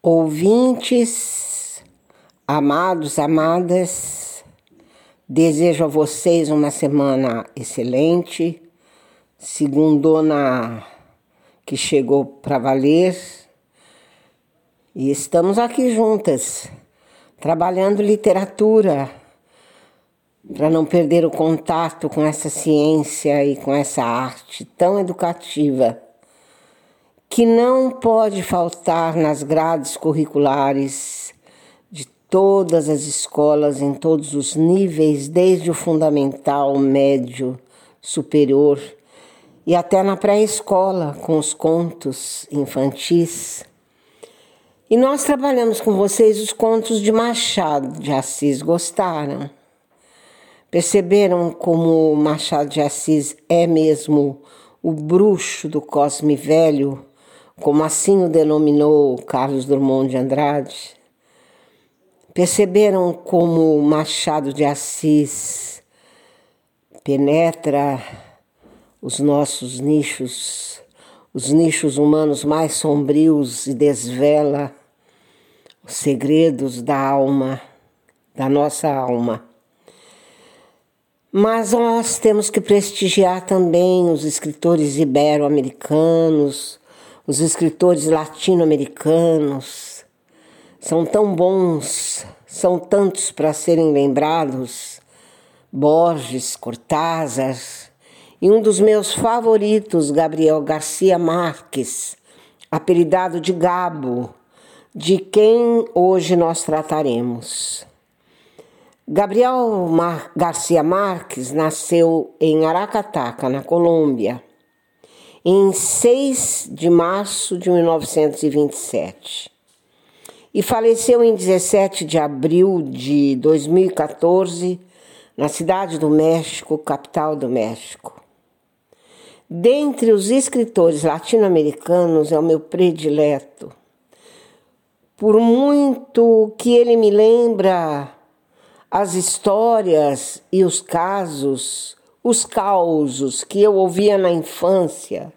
Ouvintes, amados, amadas, desejo a vocês uma semana excelente, segundona que chegou para valer, e estamos aqui juntas, trabalhando literatura, para não perder o contato com essa ciência e com essa arte tão educativa que não pode faltar nas grades curriculares de todas as escolas em todos os níveis, desde o fundamental, médio, superior e até na pré-escola com os contos infantis. E nós trabalhamos com vocês os contos de Machado de Assis. Gostaram? Perceberam como Machado de Assis é mesmo o bruxo do Cosme Velho? Como assim o denominou Carlos Drummond de Andrade, perceberam como Machado de Assis penetra os nossos nichos, os nichos humanos mais sombrios e desvela os segredos da alma, da nossa alma. Mas nós temos que prestigiar também os escritores ibero-americanos, os escritores latino-americanos são tão bons, são tantos para serem lembrados. Borges, Cortázar e um dos meus favoritos, Gabriel Garcia Marques, apelidado de Gabo, de quem hoje nós trataremos. Gabriel Mar Garcia Marques nasceu em Aracataca, na Colômbia em 6 de março de 1927 e faleceu em 17 de abril de 2014 na cidade do México, capital do México. Dentre os escritores latino-americanos é o meu predileto. Por muito que ele me lembra as histórias e os casos, os causos que eu ouvia na infância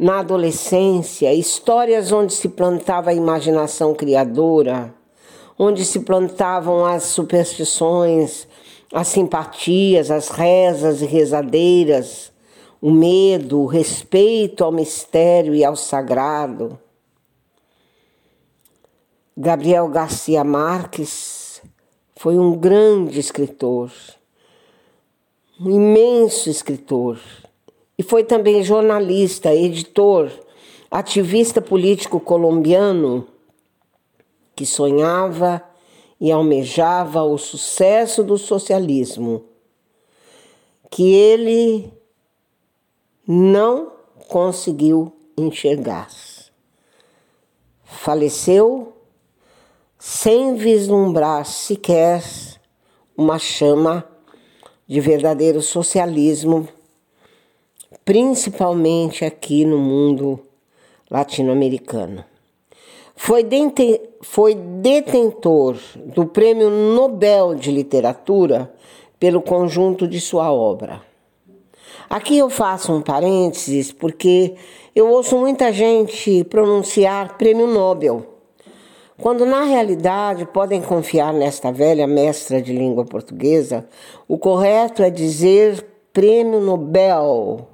na adolescência, histórias onde se plantava a imaginação criadora, onde se plantavam as superstições, as simpatias, as rezas e rezadeiras, o medo, o respeito ao mistério e ao sagrado. Gabriel Garcia Marques foi um grande escritor, um imenso escritor e foi também jornalista, editor, ativista político colombiano que sonhava e almejava o sucesso do socialismo, que ele não conseguiu enxergar. Faleceu sem vislumbrar sequer uma chama de verdadeiro socialismo principalmente aqui no mundo latino-americano. Foi, foi detentor do Prêmio Nobel de Literatura pelo conjunto de sua obra. Aqui eu faço um parênteses porque eu ouço muita gente pronunciar Prêmio Nobel, quando na realidade podem confiar nesta velha mestra de língua portuguesa, o correto é dizer Prêmio Nobel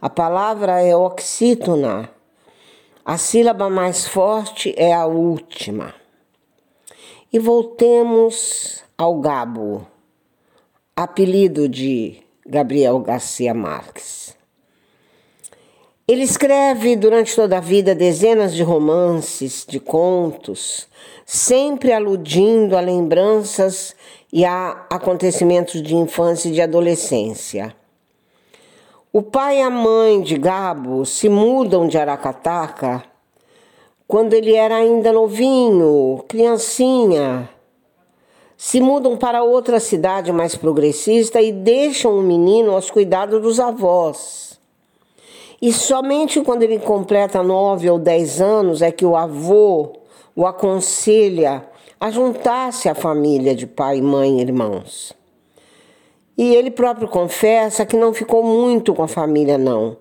a palavra é oxítona. A sílaba mais forte é a última. E voltemos ao Gabo, apelido de Gabriel Garcia Marques. Ele escreve durante toda a vida dezenas de romances, de contos, sempre aludindo a lembranças e a acontecimentos de infância e de adolescência. O pai e a mãe de Gabo se mudam de Aracataca quando ele era ainda novinho, criancinha. Se mudam para outra cidade mais progressista e deixam o menino aos cuidados dos avós. E somente quando ele completa nove ou dez anos é que o avô o aconselha a juntar-se à família de pai, mãe e irmãos. E ele próprio confessa que não ficou muito com a família, não.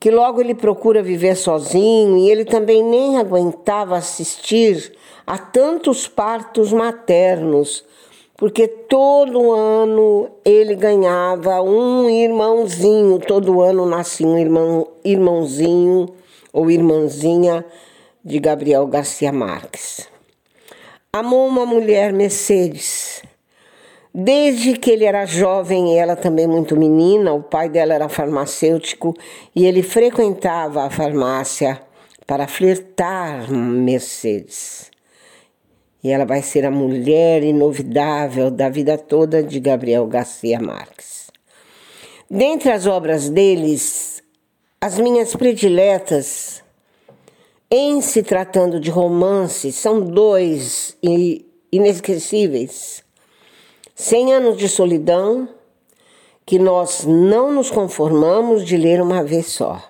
que logo ele procura viver sozinho e ele também nem aguentava assistir a tantos partos maternos, porque todo ano ele ganhava um irmãozinho, todo ano nascia um irmão, irmãozinho ou irmãzinha de Gabriel Garcia Marques. Amou uma mulher Mercedes. Desde que ele era jovem e ela também muito menina, o pai dela era farmacêutico e ele frequentava a farmácia para flertar Mercedes. E ela vai ser a mulher inovidável da vida toda de Gabriel Garcia Marques. Dentre as obras deles, as minhas prediletas em se tratando de romance, são dois inesquecíveis. Cem anos de solidão, que nós não nos conformamos de ler uma vez só.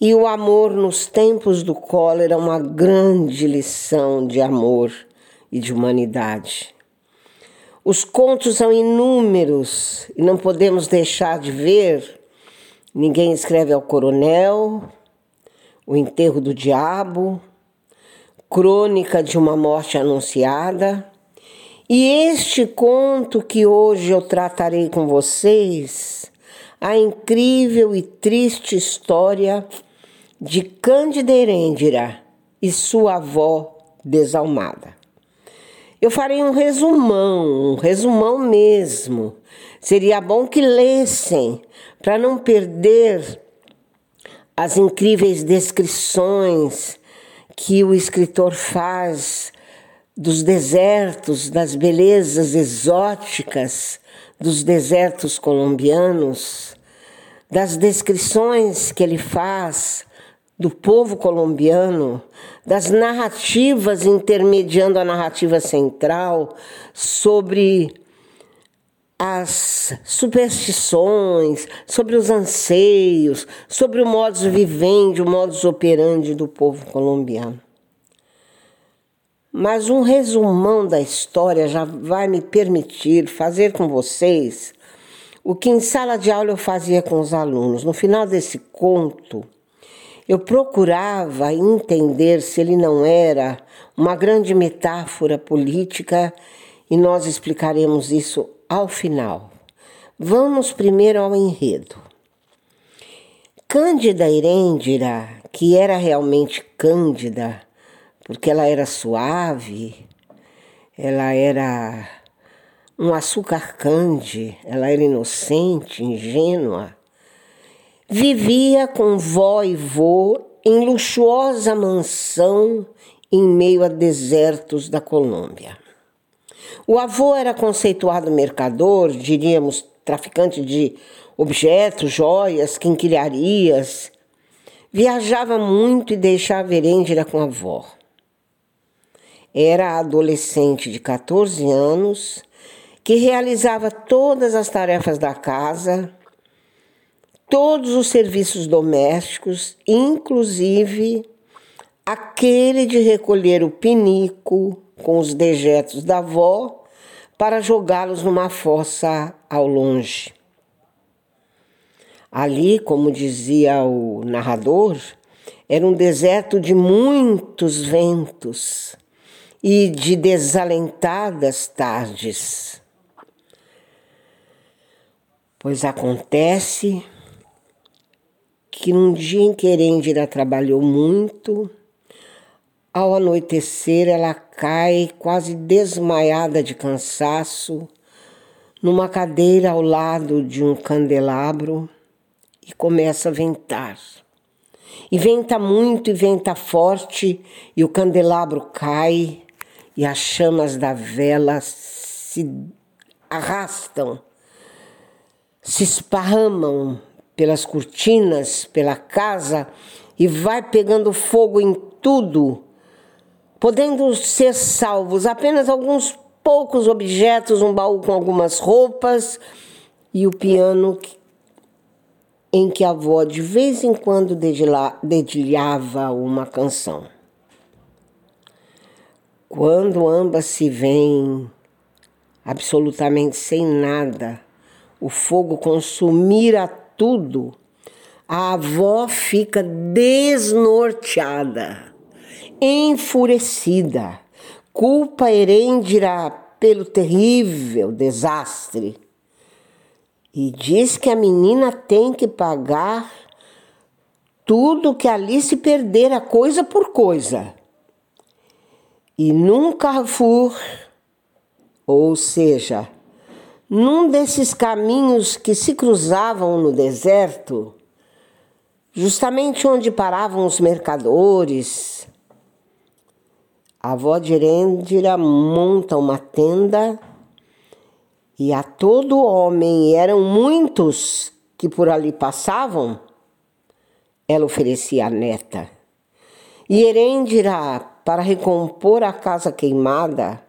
E o amor nos tempos do cólera, uma grande lição de amor e de humanidade. Os contos são inúmeros e não podemos deixar de ver. Ninguém escreve ao coronel, o Enterro do Diabo, Crônica de uma Morte Anunciada. E este conto que hoje eu tratarei com vocês, a incrível e triste história de Cândida Erendira e sua avó desalmada. Eu farei um resumão, um resumão mesmo. Seria bom que lessem para não perder as incríveis descrições que o escritor faz dos desertos, das belezas exóticas dos desertos colombianos, das descrições que ele faz do povo colombiano, das narrativas intermediando a narrativa central sobre as superstições, sobre os anseios, sobre o modus vivendi, o modus operandi do povo colombiano. Mas um resumão da história já vai me permitir fazer com vocês o que em sala de aula eu fazia com os alunos. No final desse conto, eu procurava entender se ele não era uma grande metáfora política e nós explicaremos isso ao final. Vamos primeiro ao enredo. Cândida Irêndira, que era realmente Cândida, porque ela era suave, ela era um açúcar cande, ela era inocente, ingênua, vivia com vó e vô em luxuosa mansão em meio a desertos da Colômbia. O avô era conceituado mercador, diríamos traficante de objetos, joias, quinquilharias. Viajava muito e deixava Erendira com a avó. Era adolescente de 14 anos que realizava todas as tarefas da casa, todos os serviços domésticos, inclusive aquele de recolher o pinico com os dejetos da avó para jogá-los numa fossa ao longe. Ali, como dizia o narrador, era um deserto de muitos ventos e de desalentadas tardes. Pois acontece que num dia em que Erendira trabalhou muito, ao anoitecer, ela cai quase desmaiada de cansaço numa cadeira ao lado de um candelabro e começa a ventar. E venta muito e venta forte, e o candelabro cai, e as chamas da vela se arrastam, se esparramam pelas cortinas, pela casa, e vai pegando fogo em tudo podendo ser salvos apenas alguns poucos objetos, um baú com algumas roupas e o piano em que a avó de vez em quando dedilhava uma canção. Quando ambas se veem absolutamente sem nada, o fogo consumir a tudo, a avó fica desnorteada, enfurecida, culpa Herêndira pelo terrível desastre e diz que a menina tem que pagar tudo que Alice perdera coisa por coisa. E num Carrefour, ou seja, num desses caminhos que se cruzavam no deserto, justamente onde paravam os mercadores. A avó de Erendira monta uma tenda e a todo homem, e eram muitos que por ali passavam, ela oferecia a neta. E Erendira, para recompor a casa queimada,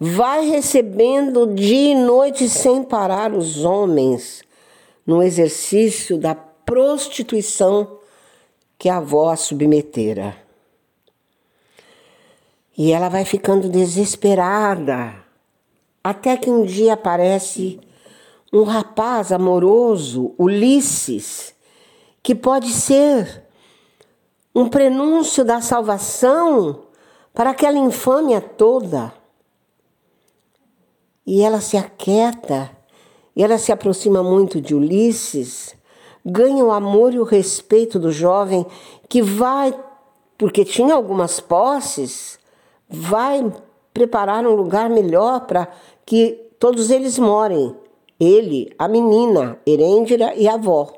vai recebendo dia e noite sem parar os homens no exercício da prostituição que a avó a submetera. E ela vai ficando desesperada, até que um dia aparece um rapaz amoroso, Ulisses, que pode ser um prenúncio da salvação para aquela infâmia toda. E ela se aquieta, e ela se aproxima muito de Ulisses ganha o amor e o respeito do jovem que vai, porque tinha algumas posses, vai preparar um lugar melhor para que todos eles morem. Ele, a menina, Herêndira e a avó.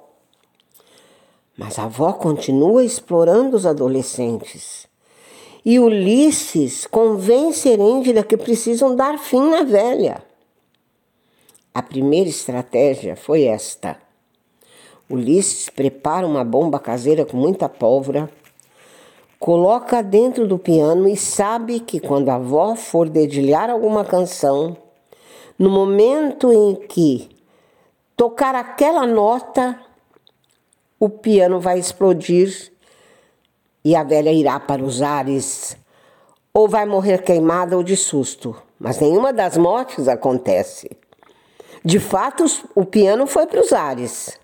Mas a avó continua explorando os adolescentes. E Ulisses convence Herêndira que precisam dar fim na velha. A primeira estratégia foi esta Ulisses prepara uma bomba caseira com muita pólvora, coloca dentro do piano e sabe que quando a avó for dedilhar alguma canção, no momento em que tocar aquela nota, o piano vai explodir e a velha irá para os ares, ou vai morrer queimada ou de susto. Mas nenhuma das mortes acontece. De fato, o piano foi para os ares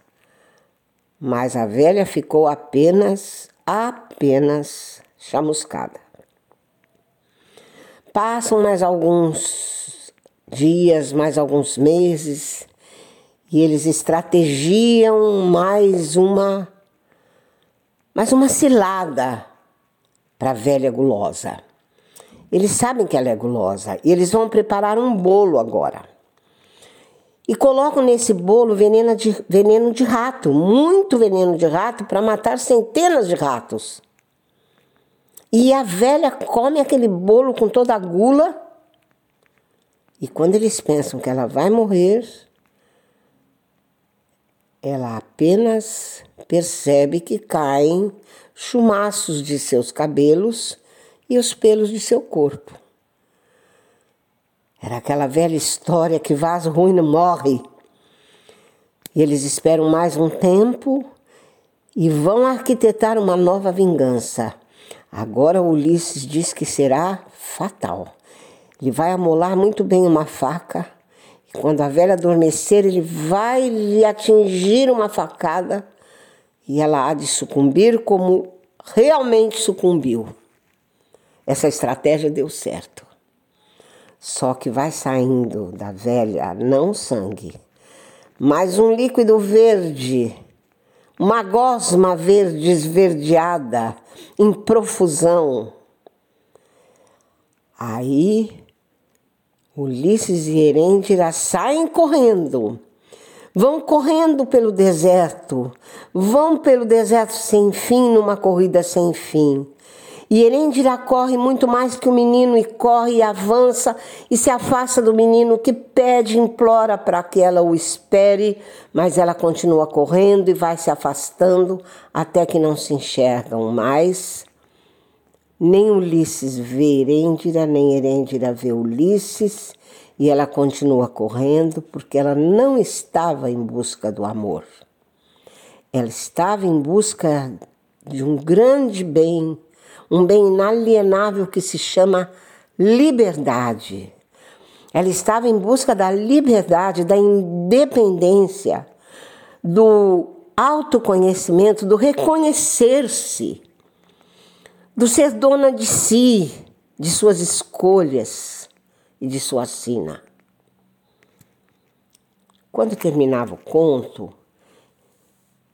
mas a velha ficou apenas, apenas chamuscada. Passam mais alguns dias, mais alguns meses, e eles estrategiam mais uma mais uma cilada para a velha gulosa. Eles sabem que ela é gulosa e eles vão preparar um bolo agora e colocam nesse bolo veneno de, veneno de rato, muito veneno de rato, para matar centenas de ratos. E a velha come aquele bolo com toda a gula. E quando eles pensam que ela vai morrer, ela apenas percebe que caem chumaços de seus cabelos e os pelos de seu corpo. Era aquela velha história que vaso ruim não morre. E eles esperam mais um tempo e vão arquitetar uma nova vingança. Agora Ulisses diz que será fatal. Ele vai amolar muito bem uma faca quando a velha adormecer, ele vai lhe atingir uma facada e ela há de sucumbir como realmente sucumbiu. Essa estratégia deu certo. Só que vai saindo da velha não sangue, mas um líquido verde, uma gosma verde esverdeada em profusão. Aí Ulisses e Herêndira saem correndo. Vão correndo pelo deserto, vão pelo deserto sem fim, numa corrida sem fim. E Erendira corre muito mais que o menino e corre e avança e se afasta do menino que pede, implora para que ela o espere, mas ela continua correndo e vai se afastando até que não se enxergam mais. Nem Ulisses vê Erendira, nem Erendira vê Ulisses, e ela continua correndo porque ela não estava em busca do amor. Ela estava em busca de um grande bem um bem inalienável que se chama liberdade. Ela estava em busca da liberdade, da independência, do autoconhecimento, do reconhecer-se, do ser dona de si, de suas escolhas e de sua sina. Quando terminava o conto,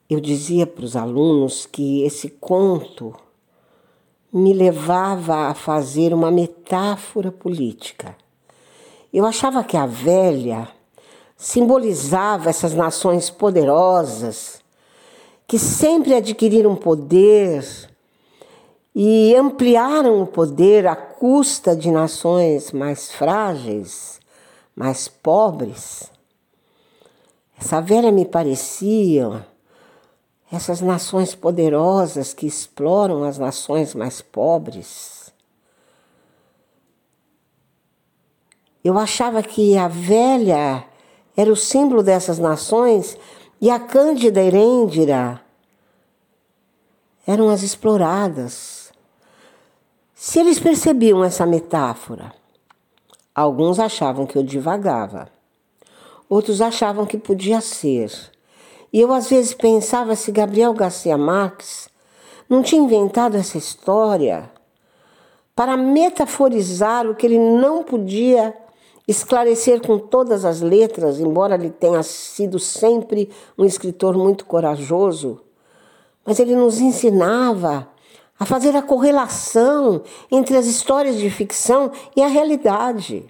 eu dizia para os alunos que esse conto me levava a fazer uma metáfora política. Eu achava que a velha simbolizava essas nações poderosas que sempre adquiriram poder e ampliaram o poder à custa de nações mais frágeis, mais pobres. Essa velha me parecia essas nações poderosas que exploram as nações mais pobres. Eu achava que a velha era o símbolo dessas nações e a Cândida Herêndira eram as exploradas. Se eles percebiam essa metáfora, alguns achavam que eu divagava, outros achavam que podia ser. E eu às vezes pensava se Gabriel Garcia Marques não tinha inventado essa história para metaforizar o que ele não podia esclarecer com todas as letras, embora ele tenha sido sempre um escritor muito corajoso mas ele nos ensinava a fazer a correlação entre as histórias de ficção e a realidade,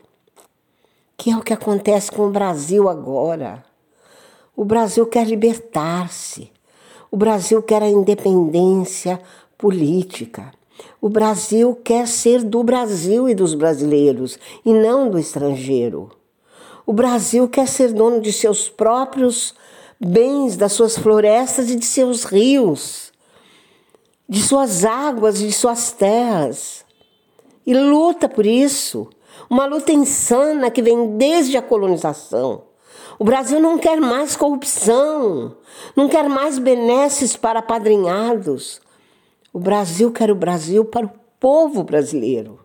que é o que acontece com o Brasil agora. O Brasil quer libertar-se, o Brasil quer a independência política. O Brasil quer ser do Brasil e dos brasileiros e não do estrangeiro. O Brasil quer ser dono de seus próprios bens das suas florestas e de seus rios, de suas águas e de suas terras. E luta por isso. Uma luta insana que vem desde a colonização. O Brasil não quer mais corrupção, não quer mais benesses para padrinhados. O Brasil quer o Brasil para o povo brasileiro.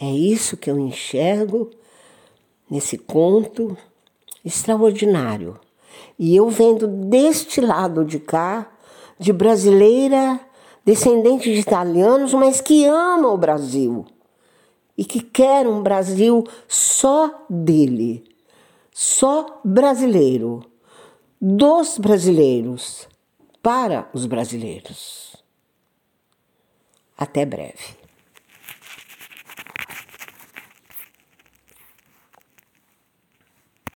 É isso que eu enxergo nesse conto extraordinário. E eu vendo deste lado de cá, de brasileira, descendente de italianos, mas que ama o Brasil e que quer um Brasil só dele, só brasileiro, dos brasileiros, para os brasileiros. Até breve.